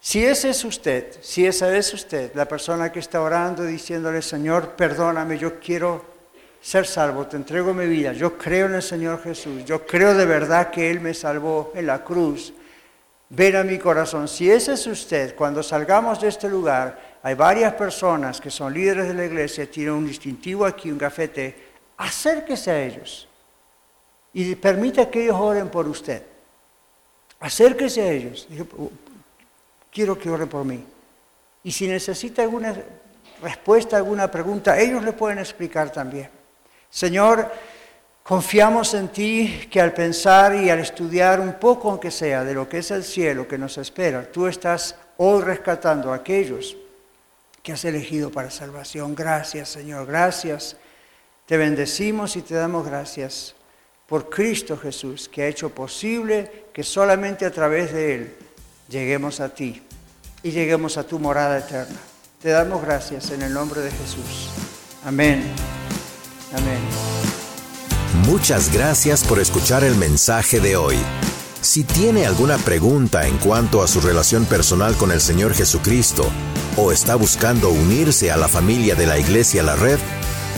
B: Si ese es usted, si esa es usted, la persona que está orando diciéndole, Señor, perdóname, yo quiero ser salvo, te entrego mi vida, yo creo en el Señor Jesús, yo creo de verdad que Él me salvó en la cruz, ven a mi corazón. Si ese es usted, cuando salgamos de este lugar, hay varias personas que son líderes de la iglesia, tienen un distintivo aquí, un gafete, acérquese a ellos y permita que ellos oren por usted. Acérquese a ellos. Quiero que oren por mí. Y si necesita alguna respuesta, alguna pregunta, ellos le pueden explicar también. Señor, confiamos en ti que al pensar y al estudiar un poco, aunque sea, de lo que es el cielo que nos espera, tú estás hoy rescatando a aquellos que has elegido para salvación. Gracias, Señor, gracias. Te bendecimos y te damos gracias por Cristo Jesús, que ha hecho posible que solamente a través de Él lleguemos a ti y lleguemos a tu morada eterna. Te damos gracias en el nombre de Jesús. Amén. Amén.
A: Muchas gracias por escuchar el mensaje de hoy. Si tiene alguna pregunta en cuanto a su relación personal con el Señor Jesucristo o está buscando unirse a la familia de la Iglesia La Red,